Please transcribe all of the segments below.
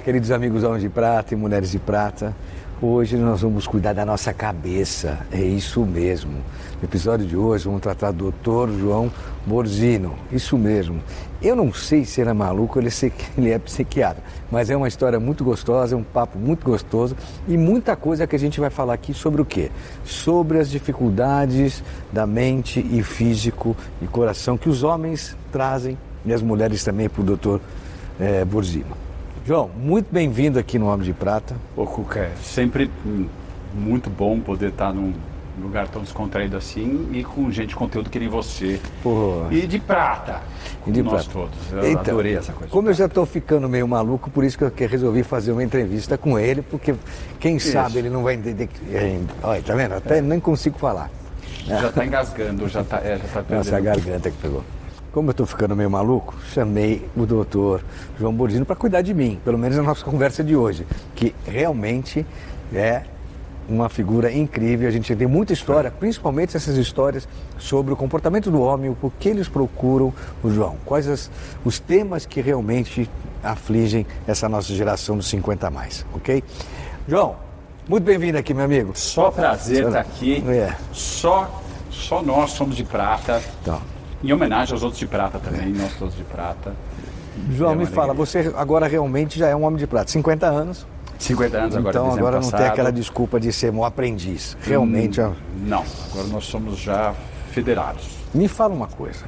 Queridos amigos Homens de Prata e Mulheres de Prata. Hoje nós vamos cuidar da nossa cabeça, é isso mesmo. No episódio de hoje vamos tratar do Dr. João Borzino, isso mesmo. Eu não sei se ele é maluco ou ele é psiquiatra, mas é uma história muito gostosa, é um papo muito gostoso e muita coisa que a gente vai falar aqui sobre o quê? Sobre as dificuldades da mente e físico e coração que os homens trazem e as mulheres também para o Dr. É, Borzino. João, muito bem-vindo aqui no Homem de Prata. Ô, Cuca, é sempre muito bom poder estar num lugar tão descontraído assim e com gente de conteúdo que nem você. Pô. E de prata, E de nós prata. todos. Eu Então, adorei essa coisa. Como eu já estou ficando meio maluco, por isso que eu resolvi fazer uma entrevista com ele, porque quem sabe ele não vai entender. É, Olha, tá vendo? Até nem consigo falar. Já está engasgando, já está é, já tá perdendo. Nossa, a garganta que pegou. Como eu estou ficando meio maluco, chamei o doutor João Bordino para cuidar de mim, pelo menos na nossa conversa de hoje, que realmente é uma figura incrível. A gente tem muita história, principalmente essas histórias sobre o comportamento do homem, o porquê eles procuram o João, quais as- os temas que realmente afligem essa nossa geração dos 50 a mais, ok? João, muito bem-vindo aqui, meu amigo. Só prazer estar aqui. É. Só, só nós somos de prata. Então, Em homenagem aos outros de prata também, nós todos de prata. João, É me fala, você agora realmente já é um homem de prata, 50 anos. 50 anos agora, então agora não tem passado. aquela desculpa de ser um aprendiz. Realmente, ó, Não, agora nós somos já federados. me fala uma coisa.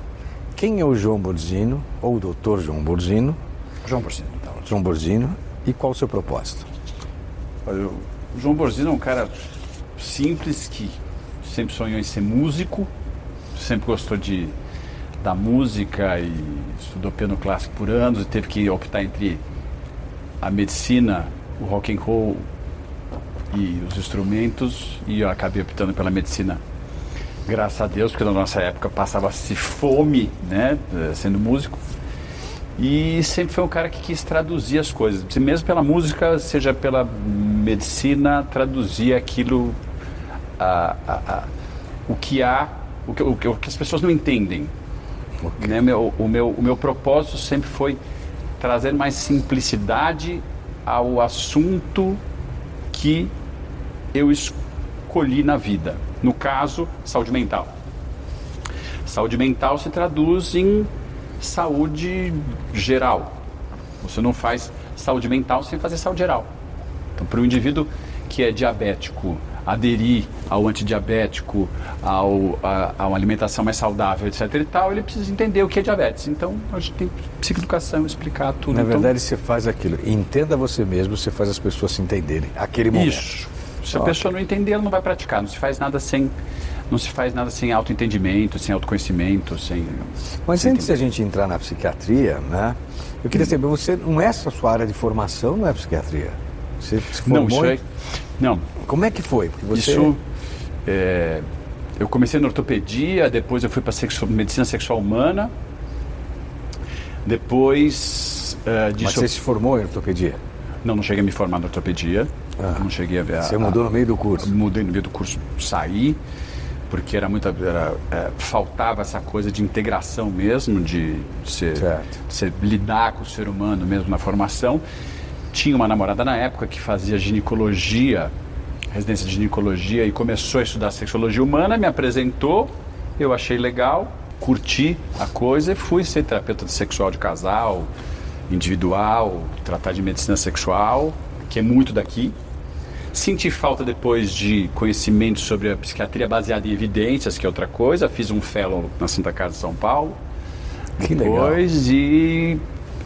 Quem é o João Borzino, ou o doutor João Borzino, João Porcino, tá ótimo. João Borzino, e qual o seu propósito? Olha, O João Borzino é um cara simples que sempre sonhou em ser músico, sempre gostou de da música e estudou piano clássico por anos e teve que optar entre a medicina, o rock and roll e os instrumentos e eu acabei optando pela medicina. Graças a Deus, porque na nossa época passava-se fome, né, sendo músico. E sempre foi um cara que quis traduzir as coisas, mesmo pela música, seja pela medicina, traduzir aquilo, a, a- a- o que há, o que- o que as pessoas não entendem. Né? Meu- o, meu, o meu propósito sempre foi trazer mais simplicidade ao assunto que eu escolhi na vida. No caso, saúde mental. Saúde mental se traduz em saúde geral. Você não faz saúde mental sem fazer saúde geral. Então, para o indivíduo que é diabético, aderir ao antidiabético, ao, a, a uma alimentação mais saudável, etc. e tal, ele precisa entender o que é diabetes. Então, a gente tem psicoeducação, explicar tudo. Na Então, verdade, você faz aquilo. Entenda você mesmo, você faz as pessoas se entenderem. Aquele momento. Isso. Se a Ótimo. pessoa não entender, ela não vai praticar. Não se faz nada sem, não se faz nada sem autoentendimento, sem autoconhecimento, sem. Mas sem antes de a gente entrar na psiquiatria, né? Eu queria saber, você não é essa sua área de formação, não é psiquiatria? Você se formou Não, isso é. Não, Como é que foi? Você... Isso. é, eu comecei na ortopedia, depois eu fui para medicina sexual humana. Depois é, Mas você se formou em ortopedia? Não, não cheguei a me formar na ortopedia. Ah. Não cheguei a ver. a- Você mudou no meio do curso? Mudei no meio do curso, saí, porque era muita. era, é, faltava essa coisa de integração mesmo, de, ser, de ser- lidar com o ser humano mesmo na formação. Tinha uma namorada na época que fazia ginecologia, residência de ginecologia, e começou a estudar sexologia humana, me apresentou, eu achei legal, curti a coisa e fui ser terapeuta sexual de casal, individual, tratar de medicina sexual, que é muito daqui. Senti falta depois de conhecimento sobre a psiquiatria baseada em evidências, que é outra coisa. Fiz um fellow na Santa Casa de São Paulo. Que legal. Depois e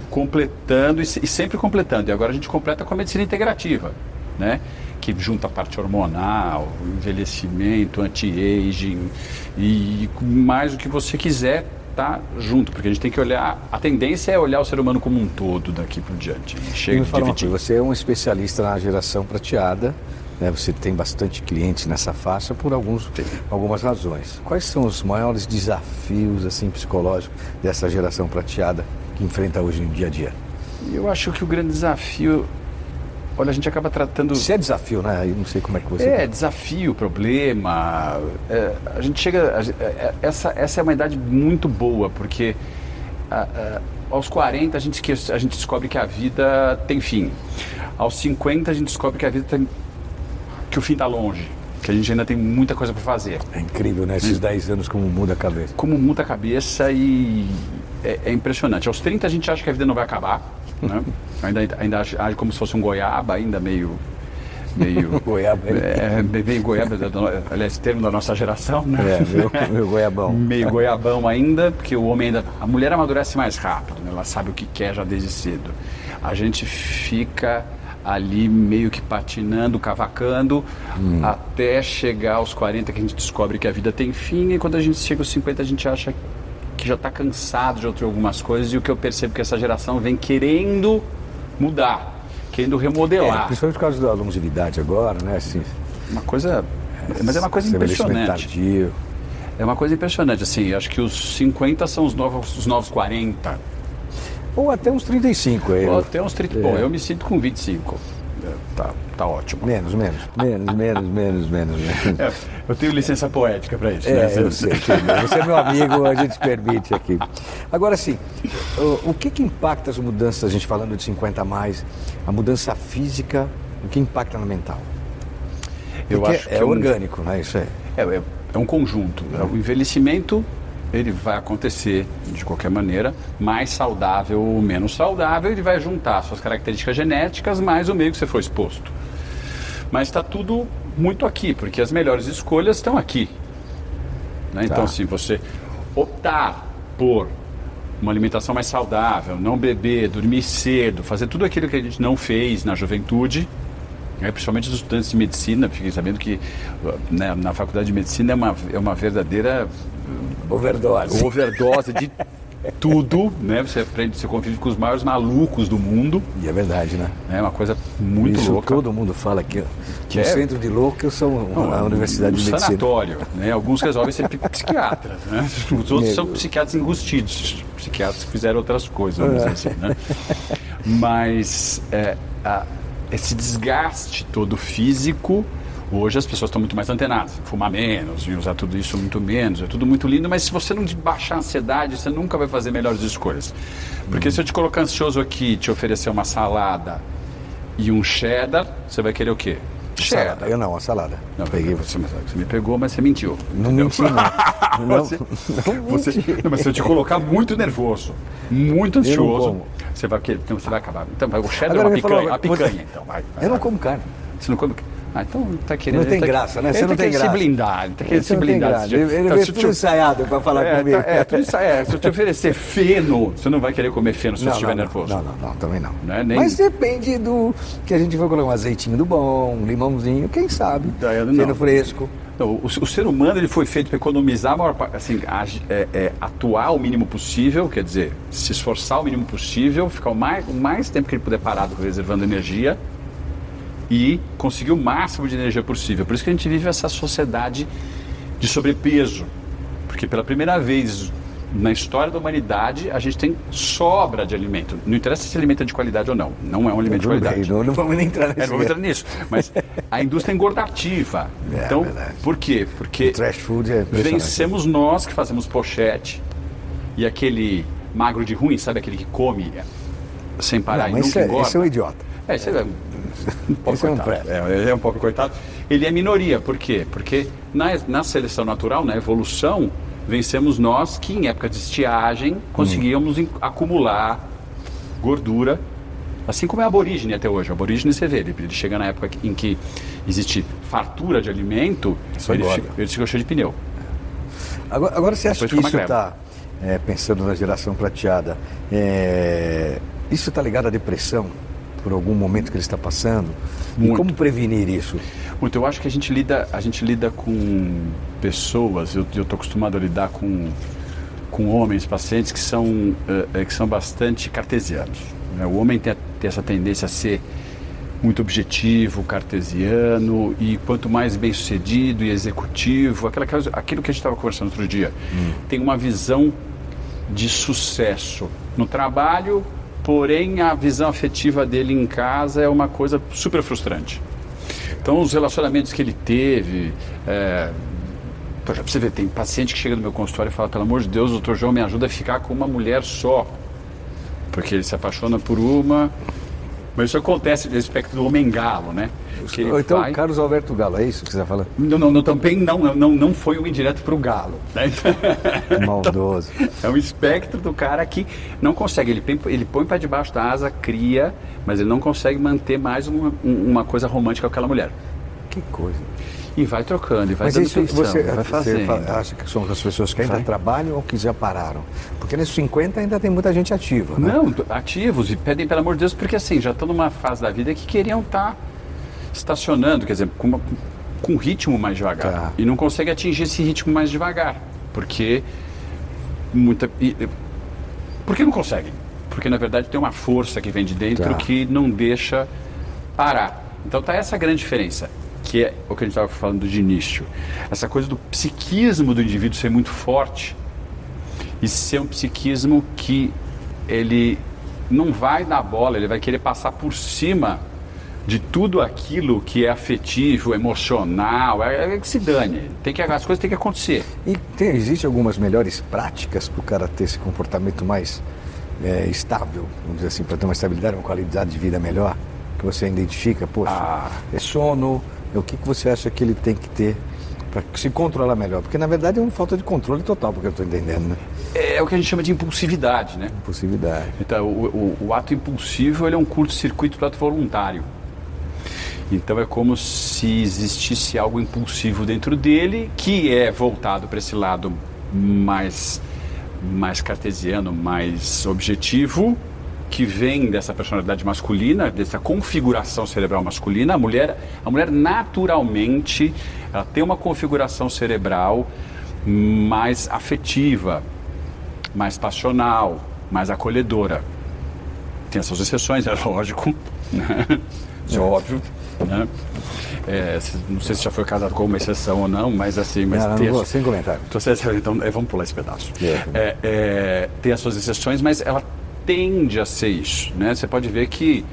completando e, se- e sempre completando. E agora a gente completa com a medicina integrativa, né? Que junta a parte hormonal, envelhecimento, anti-aging e mais o que você quiser tá junto, porque a gente tem que olhar. A tendência é olhar o ser humano como um todo daqui por diante. E Chega de dividir. coisa, você é um especialista na geração prateada, né? você tem bastante clientes nessa faixa por alguns, algumas razões. Quais são os maiores desafios assim psicológicos dessa geração prateada que enfrenta hoje no dia a dia? Eu acho que o grande desafio. Olha, a gente acaba tratando. Se é desafio, né? Eu não sei como é que você. É, desafio, problema. é, a gente chega. a gen- é, essa, essa é uma idade muito boa, porque a- a- aos 40 a gente, a gente descobre que a vida tem fim. Aos 50 a gente descobre que a vida tem. que o fim está longe. Que a gente ainda tem muita coisa para fazer. É incrível, né? Esses 10 anos como muda a cabeça. Como muda a cabeça e é, é impressionante. Aos 30 a gente acha que a vida não vai acabar. Né? ainda, ainda age, como se fosse um goiaba, ainda meio. meio Goiaba. é, meio goiaba, aliás, termo da nossa geração, né? É, meu, meu goiabão. Meio goiabão ainda, porque o homem ainda. A mulher amadurece mais rápido, né? ela sabe o que quer já desde cedo. A gente fica ali meio que patinando, cavacando, até chegar aos 40 que a gente descobre que a vida tem fim, e quando a gente chega aos 50 a gente acha que já está cansado de outras algumas coisas, e o que eu percebo que essa geração vem querendo mudar, querendo É, remodelar. principalmente por causa da longevidade agora, né? Assim, uma coisa. Mas é uma coisa impressionante. tardio. É uma coisa impressionante, assim, acho que os 50 são os novos, os novos 40. Ou até uns 35 aí. Ou até uns 30. É. Bom, eu me sinto com 25. É, Tá, tá ótimo. Menos, menos. Menos, menos, menos, menos. menos. É, eu tenho licença poética para isso. É, né? eu sei. Você é meu amigo, a gente permite aqui. Agora sim, o, o que que impacta as mudanças, a gente falando de 50 a mais, a mudança física, o que impacta no mental? Eu Porque acho que é um- orgânico, né? Isso é. É, é, é um conjunto. O envelhecimento ele vai acontecer de qualquer maneira, mais saudável ou menos saudável, ele vai juntar suas características genéticas mais o meio que você foi exposto. Mas está tudo muito aqui, porque as melhores escolhas estão aqui. né? Então, Tá. assim, você optar por uma alimentação mais saudável, não beber, dormir cedo, fazer tudo aquilo que a gente não fez na juventude, né, principalmente os estudantes de medicina, fiquem sabendo que né, na faculdade de medicina é uma, é uma verdadeira Overdose. overdose de tudo, né? Você aprende, você convive com os maiores malucos do mundo, E é verdade, né? é uma coisa muito Isso louca. todo mundo fala aqui. Que no é- centro de louco, eu sou Não, a Universidade um de Medicina. sanatório, né? Alguns resolvem ser psiquiatras, né? Os outros Meu. são psiquiatras enrustidos, psiquiatras que fizeram outras coisas, vamos dizer assim, né? Mas é, a- esse desgaste todo físico, hoje as pessoas estão muito mais antenadas, fumar menos, em usar tudo isso muito menos, é tudo muito lindo, mas se você não baixar a ansiedade, você nunca vai fazer melhores escolhas. Porque se eu te colocar ansioso aqui, e te oferecer uma salada e um cheddar, você vai querer o quê? Salada. Eu não, a salada. Não, Peguei você, você me pegou, mas você mentiu. Não entendeu? menti, não. Não, Você- não Você, menti. não, mas se eu te colocar muito nervoso, muito ansioso, você vai, querer- então você vai acabar. Então, vai, o cheddar Agora é uma picanha, uma a picanha, então, vai. vai, Eu não como carne. Você não come? Ah, então tá querendo. Não tem ele tá- graça, né? Você ele não tá tem graça. se blindar, ele tá querendo se blindar. graça. Se- Ele, ele então, veio tudo ensaiado para falar é, comigo. tá- é, tudo isso, é, se eu te oferecer feno, você não vai querer comer feno se você Não, estiver não, nervoso. Não, não, não, também não. Não é nem- Mas depende do que a gente for colocar um azeitinho do bom, um limãozinho, quem sabe? Não. Feno fresco. Não, o, o ser humano ele foi feito para economizar a maior parte, assim, agi- é, é, atuar o mínimo possível, quer dizer, se esforçar o mínimo possível, ficar o mais, o mais tempo que ele puder parado reservando energia e conseguir o máximo de energia possível. Por isso que a gente vive essa sociedade de sobrepeso, porque pela primeira vez na história da humanidade a gente tem sobra de alimento. Não interessa se alimento é de qualidade ou não, não é um alimento de qualidade. bem, não, não vamos nem entrar É, nesse não vamos entrar nisso. Mas a indústria é engordativa. É, então, verdade. por quê? Porque O trash food é vencemos nós que fazemos pochete e aquele magro de ruim, sabe aquele que come sem parar Não, e nunca esse é, engorda? esse é um idiota. É, esse é um Esse é um coitado. É, ele é um pobre coitado. Ele é minoria, por quê? Porque na, na seleção natural, na evolução, vencemos nós que em época de estiagem conseguíamos em- acumular gordura Assim como é aborígene até hoje. O aborígene você vê, ele, ele chega na época em que existe fartura de alimento, Só ele fica, ele fica cheio de pneu. Agora, agora você acha Depois que isso está, pensando na geração prateada, é, isso está ligado à depressão, por algum momento que ele está passando? E Muito. como prevenir isso? Muito, eu acho que a gente lida, a gente lida com pessoas, eu estou acostumado a lidar com, com homens, pacientes que são, eh, eh, que são bastante cartesianos. né? O homem tem, tem essa tendência a ser muito objetivo, cartesiano, e quanto mais bem sucedido e executivo, aquela, aquilo que a gente estava conversando outro dia, tem uma visão de sucesso no trabalho, porém a visão afetiva dele em casa é uma coisa super frustrante. Então, os relacionamentos que ele teve. É... Exemplo, você vê, tem paciente que chega no meu consultório e fala: pelo amor de Deus, doutor João, me ajuda a ficar com uma mulher só. Porque ele se apaixona por uma. Mas isso acontece no espectro do homem galo, né? Que ele então, vai- Carlos Alberto Galo, é isso que você está falando? Não, não, não, também não, não, não foi um indireto para o galo. Né? Maldoso. É um espectro do cara que não consegue. Ele, põe- ele põe para debaixo da asa, cria, mas ele não consegue manter mais uma, um- uma coisa romântica com aquela mulher. que coisa. E vai trocando, e vai Mas dando isso você, vai você fazendo. fa- acha que são as pessoas que ainda Vai. trabalham ou que já pararam? Porque nesses 50 ainda tem muita gente ativa, né? Não, ativos e pedem pelo amor de Deus, porque assim, já estão numa fase da vida que queriam estar estacionando, quer dizer, com, uma- com um ritmo mais devagar. Tá. E não consegue atingir esse ritmo mais devagar. Porque muita. e- e- por que não conseguem? Porque na verdade tem uma força que vem de dentro Tá. que não deixa parar. Então tá essa grande diferença, que é o que a gente estava falando de início. Essa coisa do psiquismo do indivíduo ser muito forte e ser um psiquismo que ele não vai dar bola, ele vai querer passar por cima de tudo aquilo que é afetivo, emocional, é, é que se dane. Tem que, as coisas têm que acontecer. E tem, existe algumas melhores práticas para o cara ter esse comportamento mais é, estável, vamos dizer assim, para ter uma estabilidade, uma qualidade de vida melhor, que você identifica, poxa, Ah. é sono, é o que, que você acha que ele tem que ter para se controlar melhor? Porque na verdade é uma falta de controle total, porque eu estou entendendo, né? É o que a gente chama de impulsividade, né? Impossibilidade. Então, o, o- o ato impulsivo ele é um curto-circuito do ato voluntário. Então é como se existisse algo impulsivo dentro dele que é voltado para esse lado mais, mais cartesiano, mais objetivo, que vem dessa personalidade masculina, dessa configuração cerebral masculina. A mulher, a mulher naturalmente ela tem uma configuração cerebral mais afetiva, mais passional, mais acolhedora. Tem as suas exceções, é lógico, né? Isso é óbvio. Né? É, não sei se já foi casado com uma exceção ou não, mas assim, mas Não, não, vou, sem comentário. então, então é, vamos pular esse pedaço. É. É, é, tem as suas exceções, mas ela tende a ser isso. Né? Você pode ver que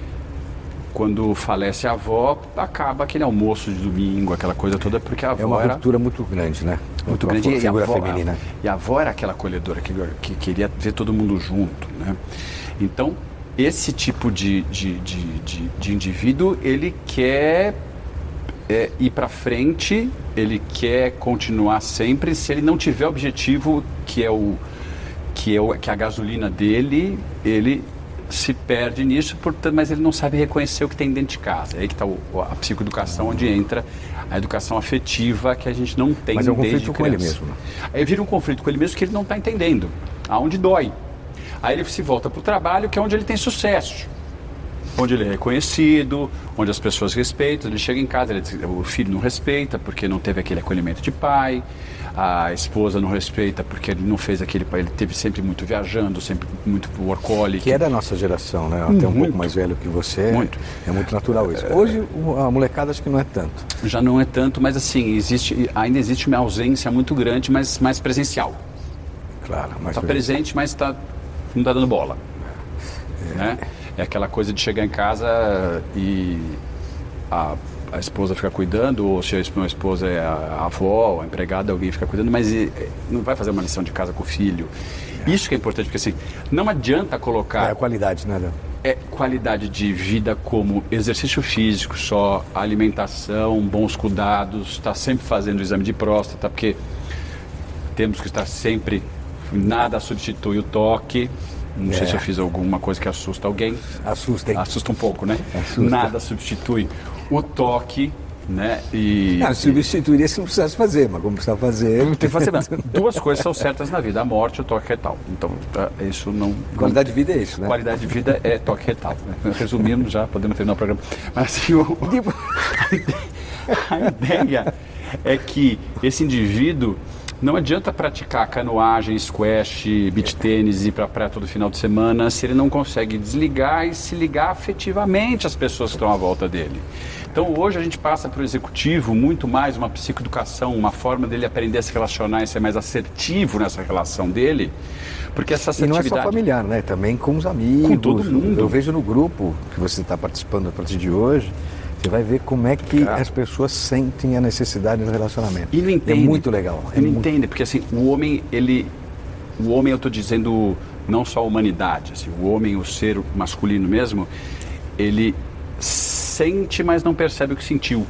quando falece a avó, acaba aquele almoço de domingo, aquela coisa toda, porque a avó É uma era ruptura muito grande, né? muito grande e a, avó, feminina. e a avó era aquela acolhedora que, que queria ver todo mundo junto, né? Então, esse tipo de, de, de, de, de indivíduo, ele quer é, ir para frente, ele quer continuar sempre, se ele não tiver objetivo, que é o que é, o, que é a gasolina dele, ele se perde nisso, portanto, mas ele não sabe reconhecer o que tem dentro de casa. É aí que está a psicoeducação, onde entra a educação afetiva que a gente não tem Mas é um desde conflito com ele criança. mesmo, né? Aí vira um conflito com ele mesmo que ele não está entendendo, aonde dói. Aí ele se volta para o trabalho, que é onde ele tem sucesso. Onde ele é reconhecido, onde as pessoas respeitam. Ele chega em casa, ele o filho não respeita porque não teve aquele acolhimento de pai, a esposa não respeita porque ele não fez aquele pai. Ele teve sempre muito viajando, sempre muito workaholic. Que é da nossa geração, né? Até um pouco mais velho que você. Muito. É muito natural isso. Hoje a molecada acho que não é tanto. Já não é tanto, mas assim, existe, ainda existe uma ausência muito grande, mas mais presencial. Claro, Está presente, mas tá, não está dando bola. Né? É aquela coisa de chegar em casa e a, a esposa fica cuidando, ou se a esp- a esposa é a, avó, a empregada, alguém fica cuidando, mas e, não vai fazer uma lição de casa com o filho. Isso que é importante, porque assim, não adianta é colocar a qualidade, né? É qualidade de vida como exercício físico só, alimentação, bons cuidados, estar sempre fazendo o exame de próstata, porque temos que estar sempre, nada substitui o toque, Não é. sei se eu fiz alguma coisa que assusta alguém. Assusta, hein? Assusta um pouco, né? Assusta. Nada substitui o toque né? E, não, substituiria se não precisasse fazer, mas como precisa fazer. Tem que fazer Duas coisas são certas na vida: a morte e o toque retal. Então, tá, isso não. Qualidade de vida é isso, né? Qualidade de vida é toque retal. Né? Resumindo, já podemos terminar o programa. Mas assim, o, tipo, a ideia é que esse indivíduo não adianta praticar canoagem, squash, beach tênis e ir para a praia todo final de semana se ele não consegue desligar e se ligar afetivamente às pessoas que estão à volta dele. Então hoje a gente passa para o executivo muito mais uma psicoeducação, uma forma dele aprender a se relacionar e ser mais assertivo nessa relação dele. Porque essa assertividade... E não é só familiar, né? Também com os amigos. Com todo mundo. Eu vejo no grupo que você está participando a partir de hoje, você vai ver como é que as pessoas sentem a necessidade do relacionamento. E não entende. É muito legal. É não muito... entende, porque assim, o homem, ele. O homem, eu estou dizendo não só a humanidade, assim, o homem, o ser masculino mesmo, ele sente, mas não percebe o que sentiu.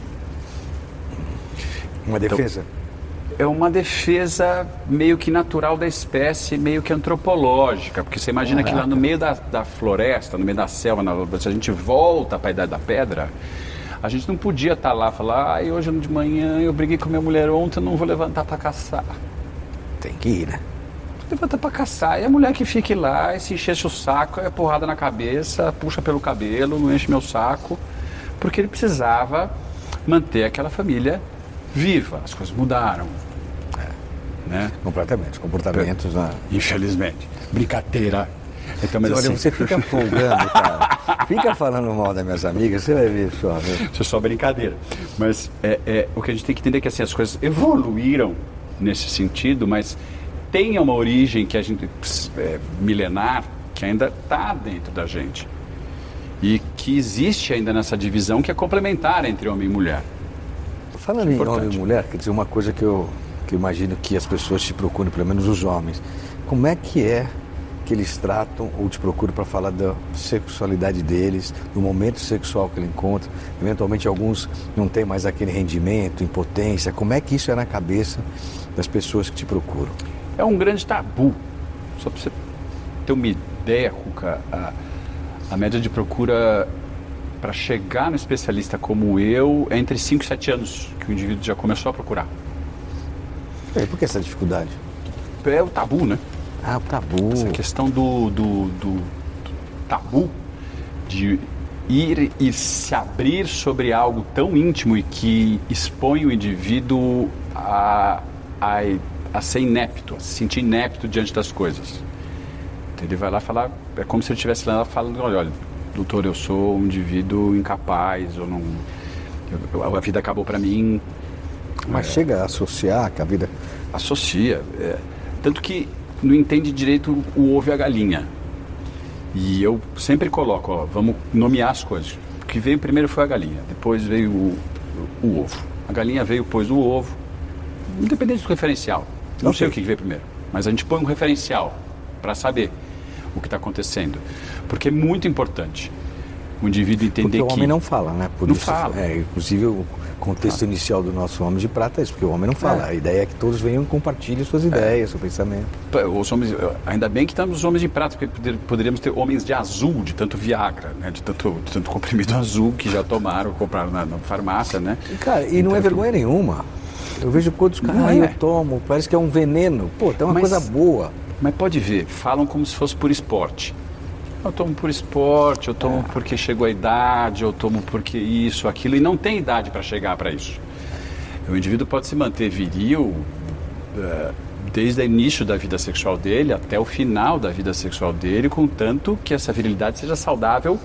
Uma então, defesa? Então, é uma defesa meio que natural da espécie, meio que antropológica, porque você imagina Caraca. que lá no meio da, da floresta, no meio da selva, na, se a gente volta para a Idade da Pedra, a gente não podia estar tá lá e falar, ah, hoje de manhã eu briguei com minha mulher ontem, não vou levantar para caçar. Tem que ir, né? Levanta para caçar. E a mulher que fique lá, e se enche o saco, é porrada na cabeça, puxa pelo cabelo, não enche meu saco. Porque ele precisava manter aquela família viva. As coisas mudaram. É. Né? Completamente. Os comportamentos. Né? Infelizmente. Brincadeira então, mas Olha, assim... você fica folgando, cara. fica falando mal das minhas amigas, você vai ver só. Isso é só brincadeira. Mas é, é, o que a gente tem que entender é que assim, as coisas evoluíram nesse sentido, mas tem uma origem que a gente é, milenar que ainda está dentro da gente e que existe ainda nessa divisão que é complementar entre homem e mulher. Falando em homem e mulher, quer dizer uma coisa que eu, que eu imagino que as pessoas te procuram, pelo menos os homens. Como é que é que eles tratam ou te procuram para falar da sexualidade deles, do momento sexual que ele encontra. Eventualmente alguns não têm mais aquele rendimento, impotência. Como é que isso é na cabeça das pessoas que te procuram? É um grande tabu. Só para você ter uma ideia, Cuca, a, a média de procura para chegar no especialista como eu é entre 5 e 7 anos que o indivíduo já começou a procurar. E por que essa dificuldade? É o tabu, né? Ah, o tabu. Essa questão do, do, do, do tabu de ir e se abrir sobre algo tão íntimo e que expõe o indivíduo a, a, a ser inepto, a se sentir inepto diante das coisas. Então ele vai lá falar, é como se ele estivesse lá falando, olha, olha, doutor, eu sou um indivíduo incapaz, eu não, eu, a vida acabou para mim. Mas é, chega a associar que a vida... Associa. É, tanto que não entende direito o ovo e a galinha. E eu sempre coloco, ó, vamos nomear as coisas. O que veio primeiro foi a galinha, depois veio o, o ovo. A galinha veio, pôs o ovo, independente do referencial. Não okay. sei o que veio primeiro, mas a gente põe um referencial para saber o que está acontecendo. Porque é muito importante o indivíduo entender Porque o homem não fala, né? Por não isso, fala. É, inclusive o contexto inicial do nosso Homem de Prata é isso, porque o homem não fala. É. A ideia é que todos venham e compartilhem suas ideias, é. seu pensamento. Os homens, ainda bem que estamos os homens de prata, porque poderíamos ter homens de azul, de tanto Viagra, né? de, tanto, de tanto comprimido azul que já tomaram, compraram na, na farmácia, né? E, cara, e então, não é vergonha nenhuma. Eu vejo quantos caras, ah, eu tomo, parece que é um veneno. Pô, tem uma mas, coisa boa. Mas pode ver, falam como se fosse por esporte. Eu tomo por esporte, eu tomo é. porque chegou a idade, eu tomo porque isso, aquilo, e não tem idade para chegar para isso. O indivíduo pode se manter viril uh, desde o início da vida sexual dele até o final da vida sexual dele, contanto que essa virilidade seja saudável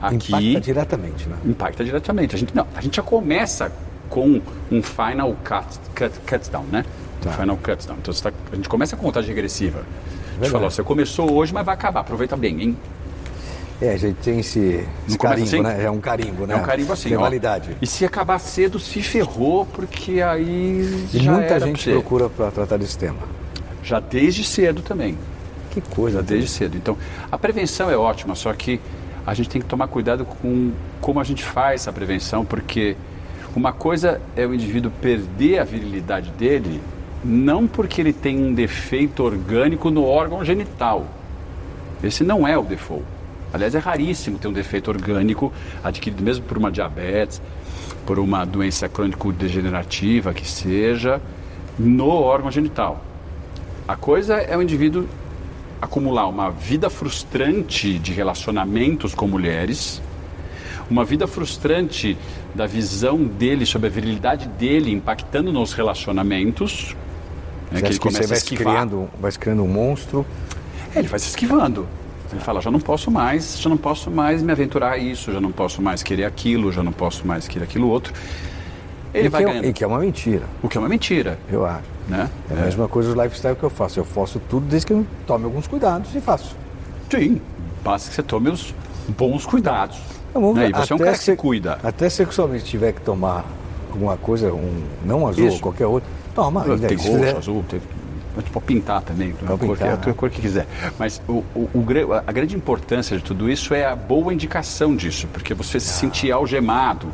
aqui. Impacta diretamente, né? Impacta diretamente. A gente, não, a gente já começa com um final cut, cut, cut down, né? Tá. Um final cut down. Então tá, a gente começa com contagem regressiva. A gente falou, você começou hoje, mas vai acabar, aproveita bem, hein? É, a gente tem esse, esse carimbo, assim? né? É um carimbo, né? É um carimbo assim, tem validade. E se acabar cedo, se ferrou, porque aí e muita gente procura para tratar desse tema. Já desde cedo também. Que coisa. Já desde cedo. Então, a prevenção é ótima, só que a gente tem que tomar cuidado com como a gente faz essa prevenção, porque uma coisa é o indivíduo perder a virilidade dele não porque ele tem um defeito orgânico no órgão genital. Esse não é o default. Aliás, é raríssimo ter um defeito orgânico adquirido mesmo por uma diabetes, por uma doença crônico-degenerativa que seja, no órgão genital. A coisa é o indivíduo acumular uma vida frustrante de relacionamentos com mulheres, uma vida frustrante da visão dele sobre a virilidade dele impactando nos relacionamentos. Né, que ele começa vai a esquivar. Criando, vai se criando um monstro. É, ele vai se esquivando. Ele fala, já não posso mais, já não posso mais me aventurar a isso, já não posso mais querer aquilo, já não posso mais querer aquilo outro. Ele e vai que é, ganhando. E que é uma mentira. O que é uma mentira. Eu acho. Né? É a é. mesma coisa o lifestyle que eu faço. Eu faço tudo desde que eu tome alguns cuidados e faço. Sim, basta que você tome os bons cuidados. Vamos, né? E você é um cara que se cuida. Até sexualmente tiver que tomar alguma coisa, um, não azul, Isso. qualquer outro, toma. Tem roxo, fizer... azul, tem, pode pintar também, a, pintar, cor, a, a cor que quiser. Mas o, o, o, a grande importância de tudo isso é a boa indicação disso, porque você se sentir algemado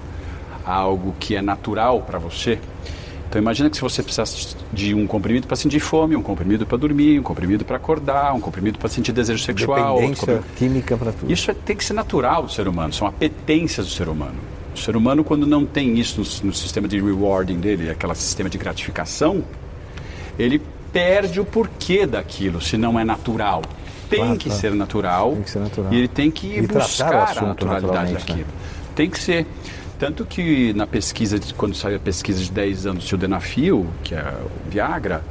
a algo que é natural para você. Então imagina que se você precisasse de um comprimido para sentir fome, um comprimido para dormir, um comprimido para acordar, um comprimido para sentir desejo sexual, Dependência química para tudo. Isso é, tem que ser natural do ser humano, são apetências do ser humano. O ser humano quando não tem isso no, no sistema de rewarding dele, aquele sistema de gratificação, ele perde o porquê daquilo, se não é natural. Tem, claro, que, claro. Ser natural, tem que ser natural. E ele tem que e buscar a naturalidade daquilo. Né? Tem que ser. Tanto que na pesquisa, quando saiu a pesquisa de 10 anos do sildenafil, que é o Viagra,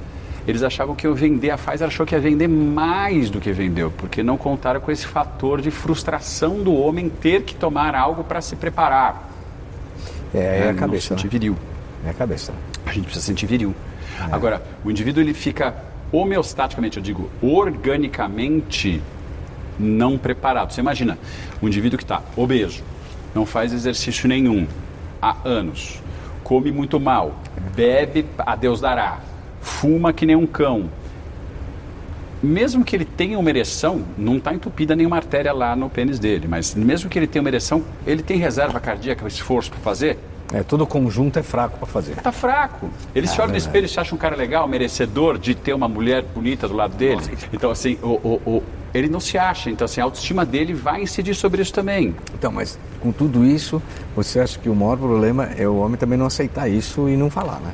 eles achavam que eu vender, a Pfizer achou que ia vender mais do que vendeu, porque não contaram com esse fator de frustração do homem ter que tomar algo para se preparar. É, é a cabeça. Sentir né? viril. É a cabeça. A gente precisa sentir viril. É. Agora, o indivíduo ele fica homeostaticamente, eu digo, organicamente não preparado. Você imagina, um indivíduo que está obeso, não faz exercício nenhum há anos, come muito mal, bebe a Deus dará, fuma que nem um cão. Mesmo que ele tenha uma ereção, não está entupida nenhuma artéria lá no pênis dele, mas mesmo que ele tenha uma ereção, ele tem reserva cardíaca, esforço para fazer? É, todo conjunto é fraco para fazer. Tá fraco. Ele ah, se olha no espelho e se acha um cara legal, merecedor de ter uma mulher bonita do lado dele. Então, assim, o, o, o, ele não se acha. Então, assim, a autoestima dele vai incidir sobre isso também. Então, mas com tudo isso, você acha que o maior problema é o homem também não aceitar isso e não falar, né?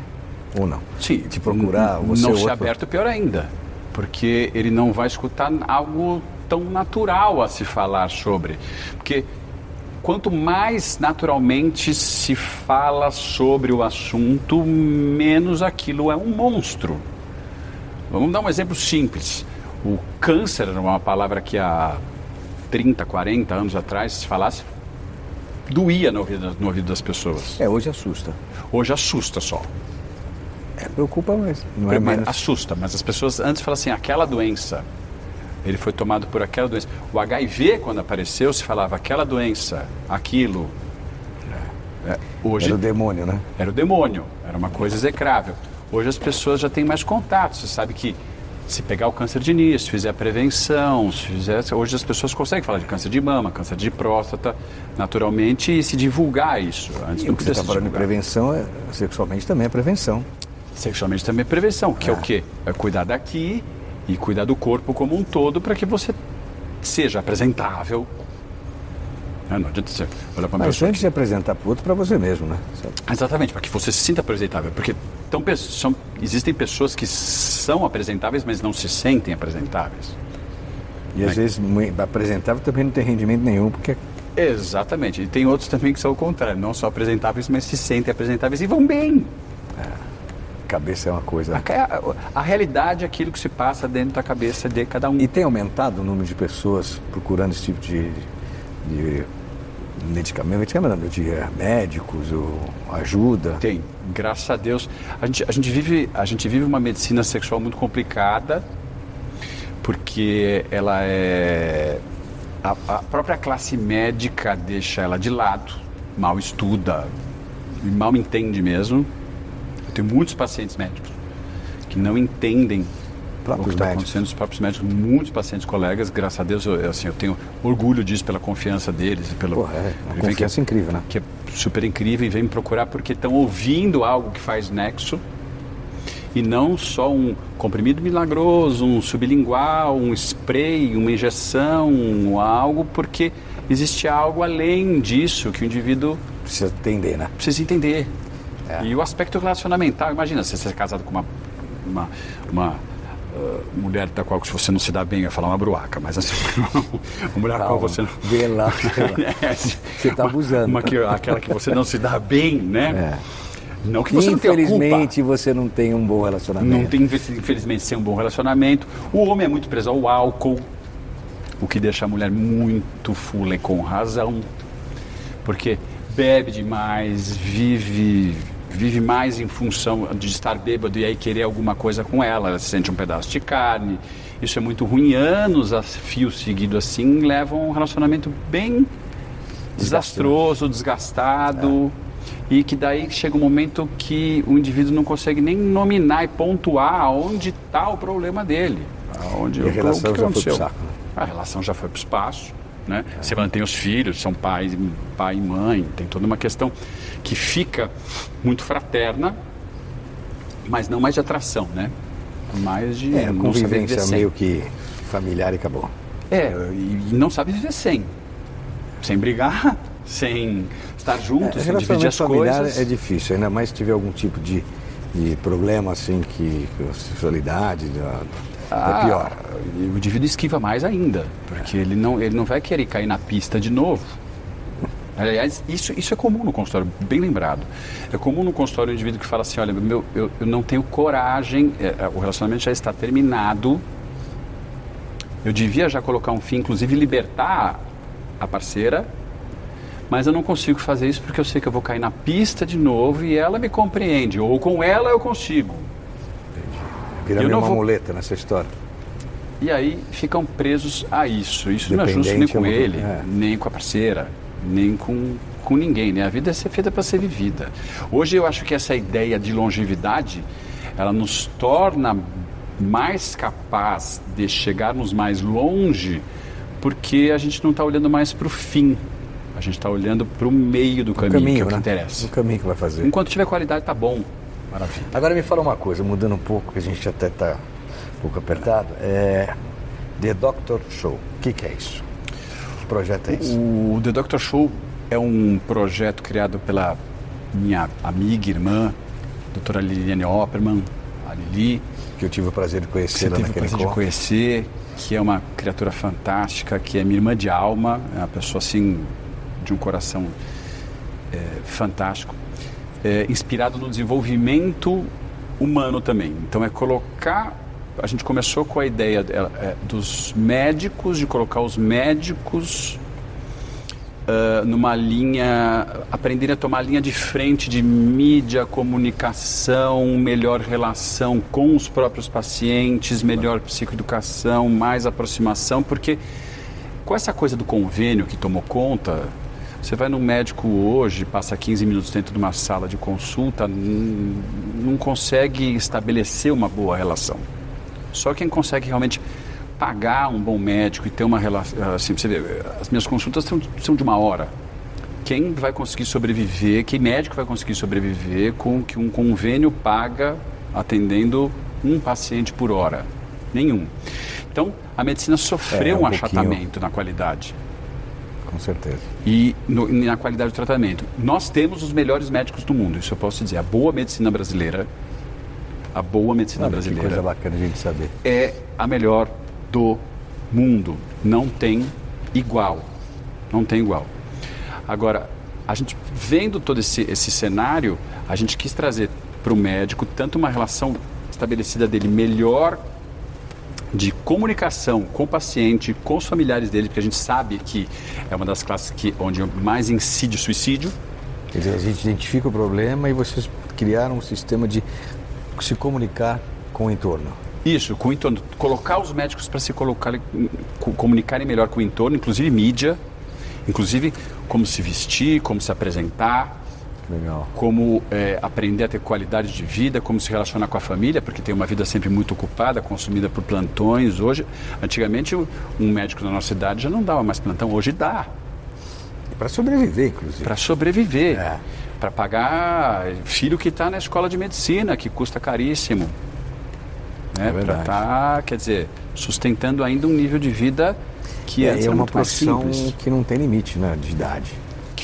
Ou não? Sim. Te procurar, você Não outro... ser aberto, pior ainda. Porque ele não vai escutar algo tão natural a se falar sobre. Porque quanto mais naturalmente se fala sobre o assunto, menos aquilo é um monstro. Vamos dar um exemplo simples. O câncer era uma palavra que há 30, 40 anos atrás, se falasse, doía no ouvido, no ouvido das pessoas. É, hoje assusta. Hoje assusta só. É, preocupa, mas não é mais... Assusta, mas as pessoas antes falavam assim, aquela doença ele foi tomado por aquela doença. O HIV, quando apareceu, se falava aquela doença, aquilo. É, hoje, era o demônio, né? Era o demônio, era uma coisa execrável. Hoje as pessoas já têm mais contato. Você sabe que se pegar o câncer de início, fizer a prevenção, se fizer, hoje as pessoas conseguem falar de câncer de mama, câncer de próstata, naturalmente, e se divulgar isso. Antes e o que você está falando de prevenção, é, sexualmente também é prevenção. Sexualmente também é prevenção, que é, é o quê? É cuidar daqui e cuidar do corpo como um todo para que você seja apresentável. Não, não adianta você olhar para Mas antes de apresentar para o outro, para você mesmo, né? Exatamente, para que você se sinta apresentável. Porque tão, são, existem pessoas que são apresentáveis, mas não se sentem apresentáveis. E às vezes apresentável também não tem rendimento nenhum, porque Exatamente. E tem outros também que são o contrário, não só apresentáveis, mas se sentem apresentáveis e vão bem. É cabeça é uma coisa. A, a, realidade é aquilo que se passa dentro da cabeça de cada um. E tem aumentado o número de pessoas procurando esse tipo de, de medicamento, medicamento de médicos ou ajuda? Tem, graças a Deus. A gente, a gente, vive, a gente vive uma medicina sexual muito complicada, porque ela é. A, a própria classe médica deixa ela de lado, mal estuda, mal entende mesmo tenho muitos pacientes médicos que não entendem o que está acontecendo, os próprios médicos, muitos pacientes colegas, graças a Deus, eu, assim, eu tenho orgulho disso pela confiança deles. Pelo, Porra, é uma confiança que, incrível, né? Que é super incrível e vem me procurar porque estão ouvindo algo que faz nexo e não só um comprimido milagroso, um sublingual, um spray, uma injeção, algo, porque existe algo além disso que o indivíduo precisa entender, né? Precisa entender. É. E o aspecto relacionamental, imagina você ser casado com uma, uma, uma uh, mulher da qual você não se dá bem, eu ia falar uma bruaca, mas assim, uma mulher Calma, com você não... Vê lá, é, você está abusando. Uma, que, aquela que você não se dá bem, né? É. Não que você Infelizmente não você não tem um bom relacionamento. Não tem, infelizmente, sem um bom relacionamento. O homem é muito preso ao álcool, o que deixa a mulher muito fula e com razão. Porque bebe demais, vive vive mais em função de estar bêbado e aí querer alguma coisa com ela, ela sente um pedaço de carne. Isso é muito ruim. Anos a fio seguido assim levam um relacionamento bem desastroso, desgastado. É e que daí chega um momento que o indivíduo não consegue nem nominar e pontuar onde está o problema dele. Onde, e a relação que já aconteceu? foi pro saco. Né? A relação já foi para o espaço. Né? Você mantém os filhos, são pais, pai e mãe, tem toda uma questão que fica muito fraterna, mas não mais de atração, né? Mais de é, convivência meio que familiar e acabou. É, e não sabe viver sem. Sem brigar, sem estar juntos, é, sem dividir as coisas. é difícil, ainda mais se tiver algum tipo de, de problema assim que a sexualidade ah, é pior. O indivíduo esquiva mais ainda, porque ele não, ele não vai querer cair na pista de novo. Aliás, isso, isso é comum no consultório, bem lembrado. É comum no consultório o indivíduo que fala assim, olha, meu, eu, eu não tenho coragem, é, é o relacionamento já está terminado, eu devia já colocar um fim, inclusive libertar a parceira, mas eu não consigo fazer isso porque eu sei que eu vou cair na pista de novo e ela me compreende, ou com ela eu consigo. Vira meio uma vou... muleta nessa história. E aí ficam presos a isso. Isso não é justo nem com é ele, é. nem com a parceira, nem com, com ninguém. Né? A vida é ser feita para ser vivida. Hoje eu acho que essa ideia de longevidade, ela nos torna mais capaz de chegarmos mais longe porque a gente não está olhando mais para o fim. A gente está olhando para o meio do caminho, caminho, que é o que né? interessa. O caminho que vai fazer. Enquanto tiver qualidade, tá bom. Maravilha. Agora me fala uma coisa, mudando um pouco, que a gente até está um pouco apertado. É The Doctor Show. O que, que é isso? Que projeto é esse? O The Doctor Show é um projeto criado pela minha amiga e irmã, doutora Liliane Opperman, a Lili. Que eu tive o prazer de conhecer lá naquele o prazer de conhecer, que é uma criatura fantástica, que é minha irmã de alma, é uma pessoa assim de um coração é, fantástico é, inspirado no desenvolvimento humano também. Então é colocar. A gente começou com a ideia é, dos médicos, de colocar os médicos uh, numa linha, aprenderem a tomar linha de frente de mídia, comunicação, melhor relação com os próprios pacientes, melhor psicoeducação, mais aproximação, porque com essa coisa do convênio que tomou conta, você vai no médico hoje, passa 15 minutos dentro de uma sala de consulta, não consegue estabelecer uma boa relação. Só quem consegue realmente pagar um bom médico e ter uma relação. Assim, você vê, as minhas consultas são, são de uma hora. Quem vai conseguir sobreviver, que médico vai conseguir sobreviver com que um convênio paga atendendo um paciente por hora? Nenhum. Então, a medicina sofreu é, um, um achatamento na qualidade com certeza. E no, na qualidade do tratamento. Nós temos os melhores médicos do mundo, isso eu posso dizer. A boa medicina brasileira, a boa medicina brasileira. Que coisa bacana a gente saber. É a melhor do mundo. Não tem igual. Não tem igual. Agora, a gente vendo todo esse, esse cenário, a gente quis trazer para o médico tanto uma relação estabelecida dele melhor de comunicação com o paciente, com os familiares dele, porque a gente sabe que é uma das classes que, onde mais incide o suicídio. Quer dizer, a gente identifica o problema e vocês criaram um sistema de se comunicar com o entorno. Isso, com o entorno. Colocar os médicos para se colocar, comunicarem melhor com o entorno, inclusive mídia, inclusive como se vestir, como se apresentar. Legal. como é, aprender a ter qualidade de vida, como se relacionar com a família, porque tem uma vida sempre muito ocupada, consumida por plantões. Hoje, antigamente, um médico da nossa cidade já não dava mais plantão, hoje dá. Para sobreviver, inclusive. Para sobreviver. É. para pagar filho que está na escola de medicina, que custa caríssimo. Né? É para estar, quer dizer, sustentando ainda um nível de vida que é, é uma profissão simples, que não tem limite né, de idade.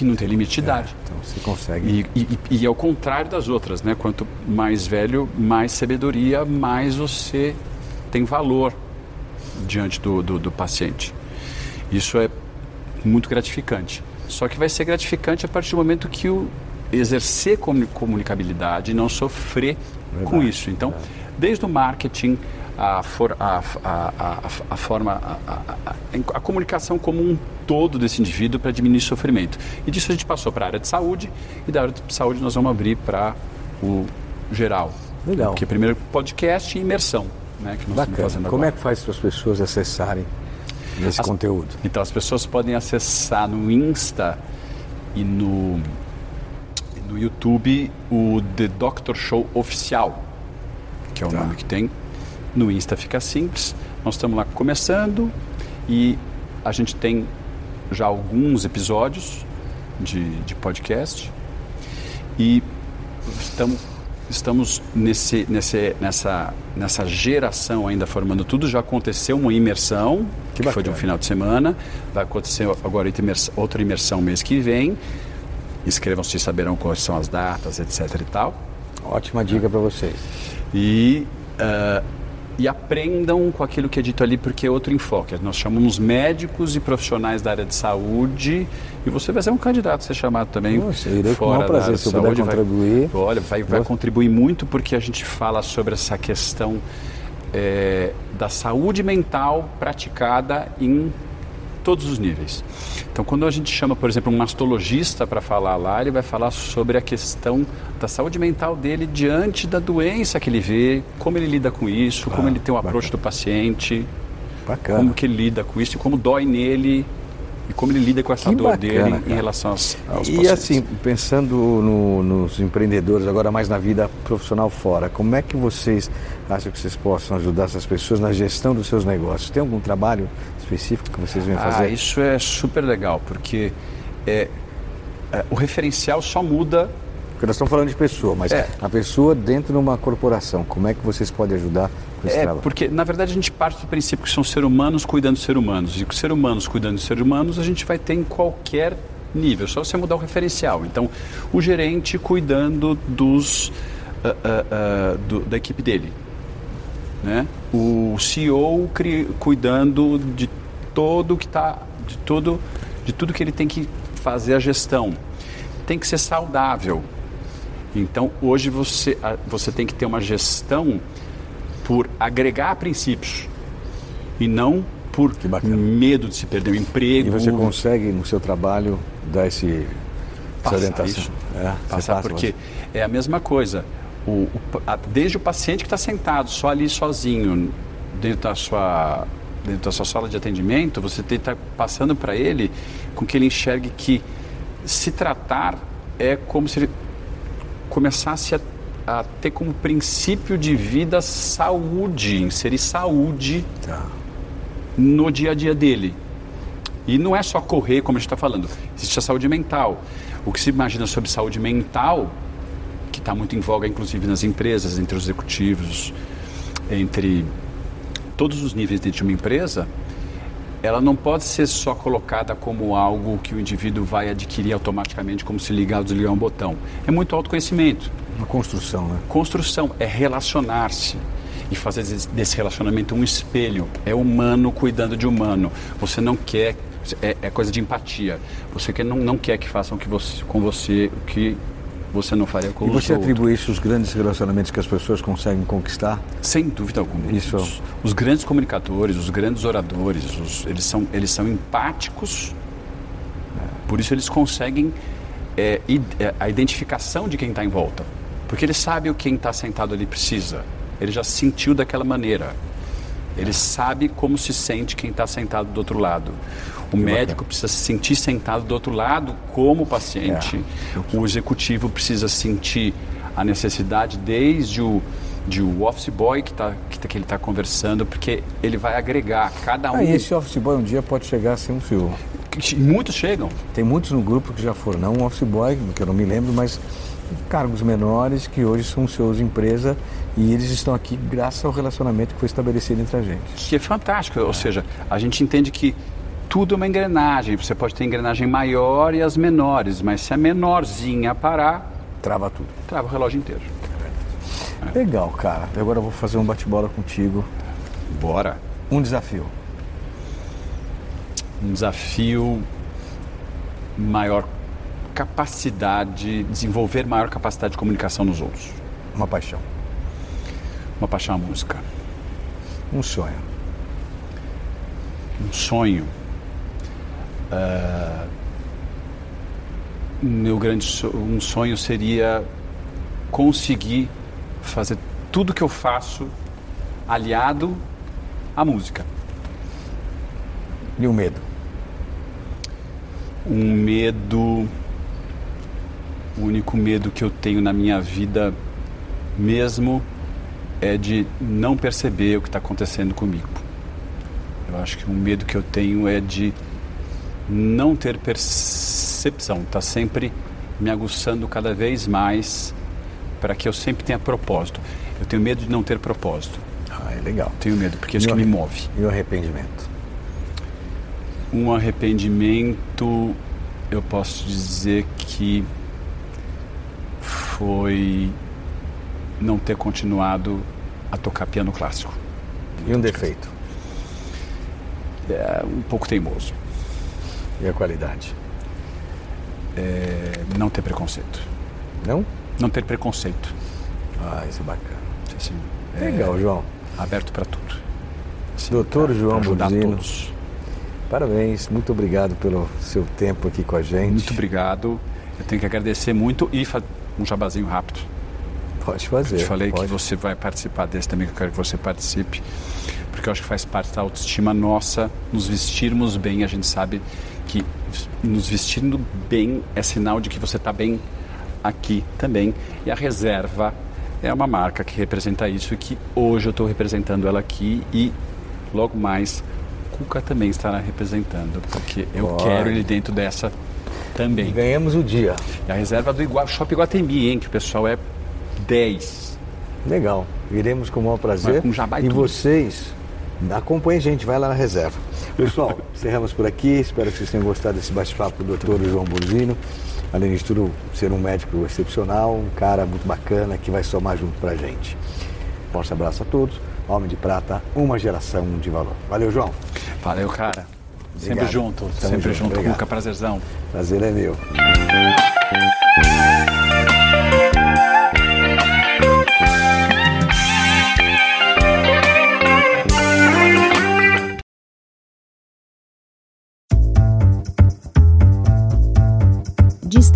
Que não tem limite de idade. Então você consegue. E, e, e é o contrário das outras, né? Quanto mais velho, mais sabedoria, mais você tem valor diante do, do, do paciente. Isso é muito gratificante. Só que vai ser gratificante a partir do momento que o exercer comuni- comunicabilidade e não sofrer com Verdade, isso. Então, desde o marketing, a, for- a, a, a, forma, a, comunicação como um todo desse indivíduo para diminuir sofrimento. E disso a gente passou para a área de saúde e da área de saúde nós vamos abrir para o geral. Legal. Que é primeiro podcast e imersão, né, que nós estamos Bacana. fazendo Como é que faz para as pessoas acessarem esse As- conteúdo? Então as pessoas podem acessar no Insta e no, e no YouTube o The Doctor Show Oficial, que é o Tá. nome que tem. No Insta fica simples. Nós estamos lá começando e a gente tem já alguns episódios de, de podcast e estamos, estamos nesse, nesse, nessa, nessa geração ainda formando tudo. Já aconteceu uma imersão, Que que, foi de um final de semana. Vai acontecer agora outra imersão mês que vem. Inscrevam-se e saberão quais são as datas, etc. e tal. Ótima dica para vocês. E, ah, e aprendam com aquilo que é dito ali, porque é outro enfoque. Nós chamamos médicos e profissionais da área de saúde, e você vai ser um candidato a ser chamado também. Nossa, eu irei com o fora maior da prazer, área se eu puder saúde, vai- contribuir. olha, vai, vai contribuir muito porque a gente fala sobre essa questão eh, da saúde mental praticada em todos os níveis. Então, quando a gente chama, por exemplo, um mastologista para falar lá, ele vai falar sobre a questão da saúde mental dele diante da doença que ele vê, como ele lida com isso, como ele tem o approach do paciente, Bacana. como que ele lida com isso e como dói nele e como ele lida com essa Que dor bacana, dele cara. em relação aos, aos E pacientes. assim, pensando no- nos empreendedores, agora mais na vida profissional fora, como é que vocês acham que vocês possam ajudar essas pessoas na gestão dos seus negócios? Tem algum trabalho específico que vocês vêm Ah, fazer? isso é super legal, porque é, é, o referencial só muda Porque nós estamos falando de pessoa, mas É. a pessoa dentro de uma corporação, como é que vocês podem ajudar com esse É, trabalho? porque na verdade a gente parte do princípio que são seres humanos cuidando de seres humanos. E com seres humanos cuidando de seres humanos a gente vai ter em qualquer nível, só você mudar o referencial. Então, o gerente cuidando dos, ah, ah, ah, do- da equipe dele. Né? O CEO cri- cuidando de todo que está, de todo, de tudo que ele tem que fazer a gestão. Tem que ser saudável. Então, hoje você, você tem que ter uma gestão por agregar princípios e não por medo de se perder o emprego. E você consegue no seu trabalho dar esse, essa Passar orientação? isso. É, você Passar passa, porque é a mesma coisa. O, o a- desde o paciente que está sentado só ali sozinho dentro da sua dentro da sua sala de atendimento, você tem que estar passando para ele com que ele enxergue que se tratar é como se ele começasse a, a ter como princípio de vida saúde, inserir saúde Tá. no dia a dia dele. E não é só correr, como a gente está falando, existe a saúde mental. O que se imagina sobre saúde mental, que está muito em voga, inclusive nas empresas, entre os executivos, entre todos os níveis dentro de uma empresa, ela não pode ser só colocada como algo que o indivíduo vai adquirir automaticamente, como se ligar ou desligar um botão. É muito autoconhecimento. Uma construção, né? Construção é relacionar-se e fazer desse- relacionamento um espelho. É humano cuidando de humano. Você não quer, é, é coisa de empatia. Você quer, não, não quer que façam que você, com você o que você não faria com E você atribui isso aos grandes relacionamentos que as pessoas conseguem conquistar? Sem dúvida alguma. Isso. Os, os grandes comunicadores, os grandes oradores, os- eles, são, eles são empáticos, por isso eles conseguem é, é, a identificação de quem está em volta. Porque ele sabe o que quem está sentado ali precisa. Ele já sentiu daquela maneira. Ele sabe como se sente quem está sentado do outro lado. O médico precisa se sentir sentado do outro lado como paciente. O executivo precisa sentir a necessidade desde o, de o office boy que, tá, que, tá- que ele está conversando, porque ele vai agregar cada um. Ah, e esse office boy um dia pode chegar a ser um CEO. Muitos chegam. Tem muitos no grupo que já foram, não um office boy, que eu não me lembro, mas cargos menores que hoje são seus empresa e eles estão aqui graças ao relacionamento que foi estabelecido entre a gente. Que é fantástico, ou seja, a gente entende que tudo é uma engrenagem. Você pode ter engrenagem maior e as menores, mas se a menorzinha parar, trava tudo. Trava o relógio inteiro. É. Legal, cara. Agora eu vou fazer um bate-bola contigo. Bora. Um desafio. Um desafio maior capacidade, desenvolver maior capacidade de comunicação nos outros. Uma paixão. Uma paixão à música. Um sonho. Um sonho. Uh, meu grande so um sonho seria conseguir fazer tudo que eu faço aliado à música. E o medo? Um medo o único medo que eu tenho na minha vida mesmo é de não perceber o que está acontecendo comigo. Eu acho que o medo que eu tenho é de não ter percepção, está sempre me aguçando cada vez mais para que eu sempre tenha propósito. Eu tenho medo de não ter propósito. Ah, é legal. Tenho medo, porque isso que me move. E o arrependimento? Um arrependimento, eu posso dizer que foi não ter continuado a tocar piano clássico. E um defeito? É um pouco teimoso. E a qualidade? É, não ter preconceito. Não? Não ter preconceito. Ah, isso é bacana. Assim, Legal, é, João. Aberto para tudo. Assim, Doutor pra, João pra Burzino. Parabéns, muito obrigado pelo seu tempo aqui com a gente. Muito obrigado. Eu tenho que agradecer muito e um jabazinho rápido. Pode fazer. Eu te falei pode. que você vai participar desse também, que eu quero que você participe, porque eu acho que faz parte da autoestima nossa, nos vestirmos bem. A gente sabe que nos vestindo bem é sinal de que você está bem aqui também. E a reserva é uma marca que representa isso e que hoje eu estou representando ela aqui e logo mais Cuca também estará representando, porque eu Pode. quero ele dentro dessa também. E ganhamos o dia. E a reserva do Igua, Shopping Iguatemi, hein? Que o pessoal é 10. Legal. Iremos com o maior prazer. Com e, e vocês acompanhem a gente, vai lá na reserva. Pessoal, encerramos por aqui. Espero que vocês tenham gostado desse bate-papo do doutor João Burzino. Além de tudo, ser um médico excepcional, um cara muito bacana que vai somar junto pra gente. Forte abraço a todos. Homem de Prata, uma geração de valor. Valeu, João. Valeu, cara. Sempre junto, Tamo sempre junto. junto. Cuca, prazerzão. Prazer é meu.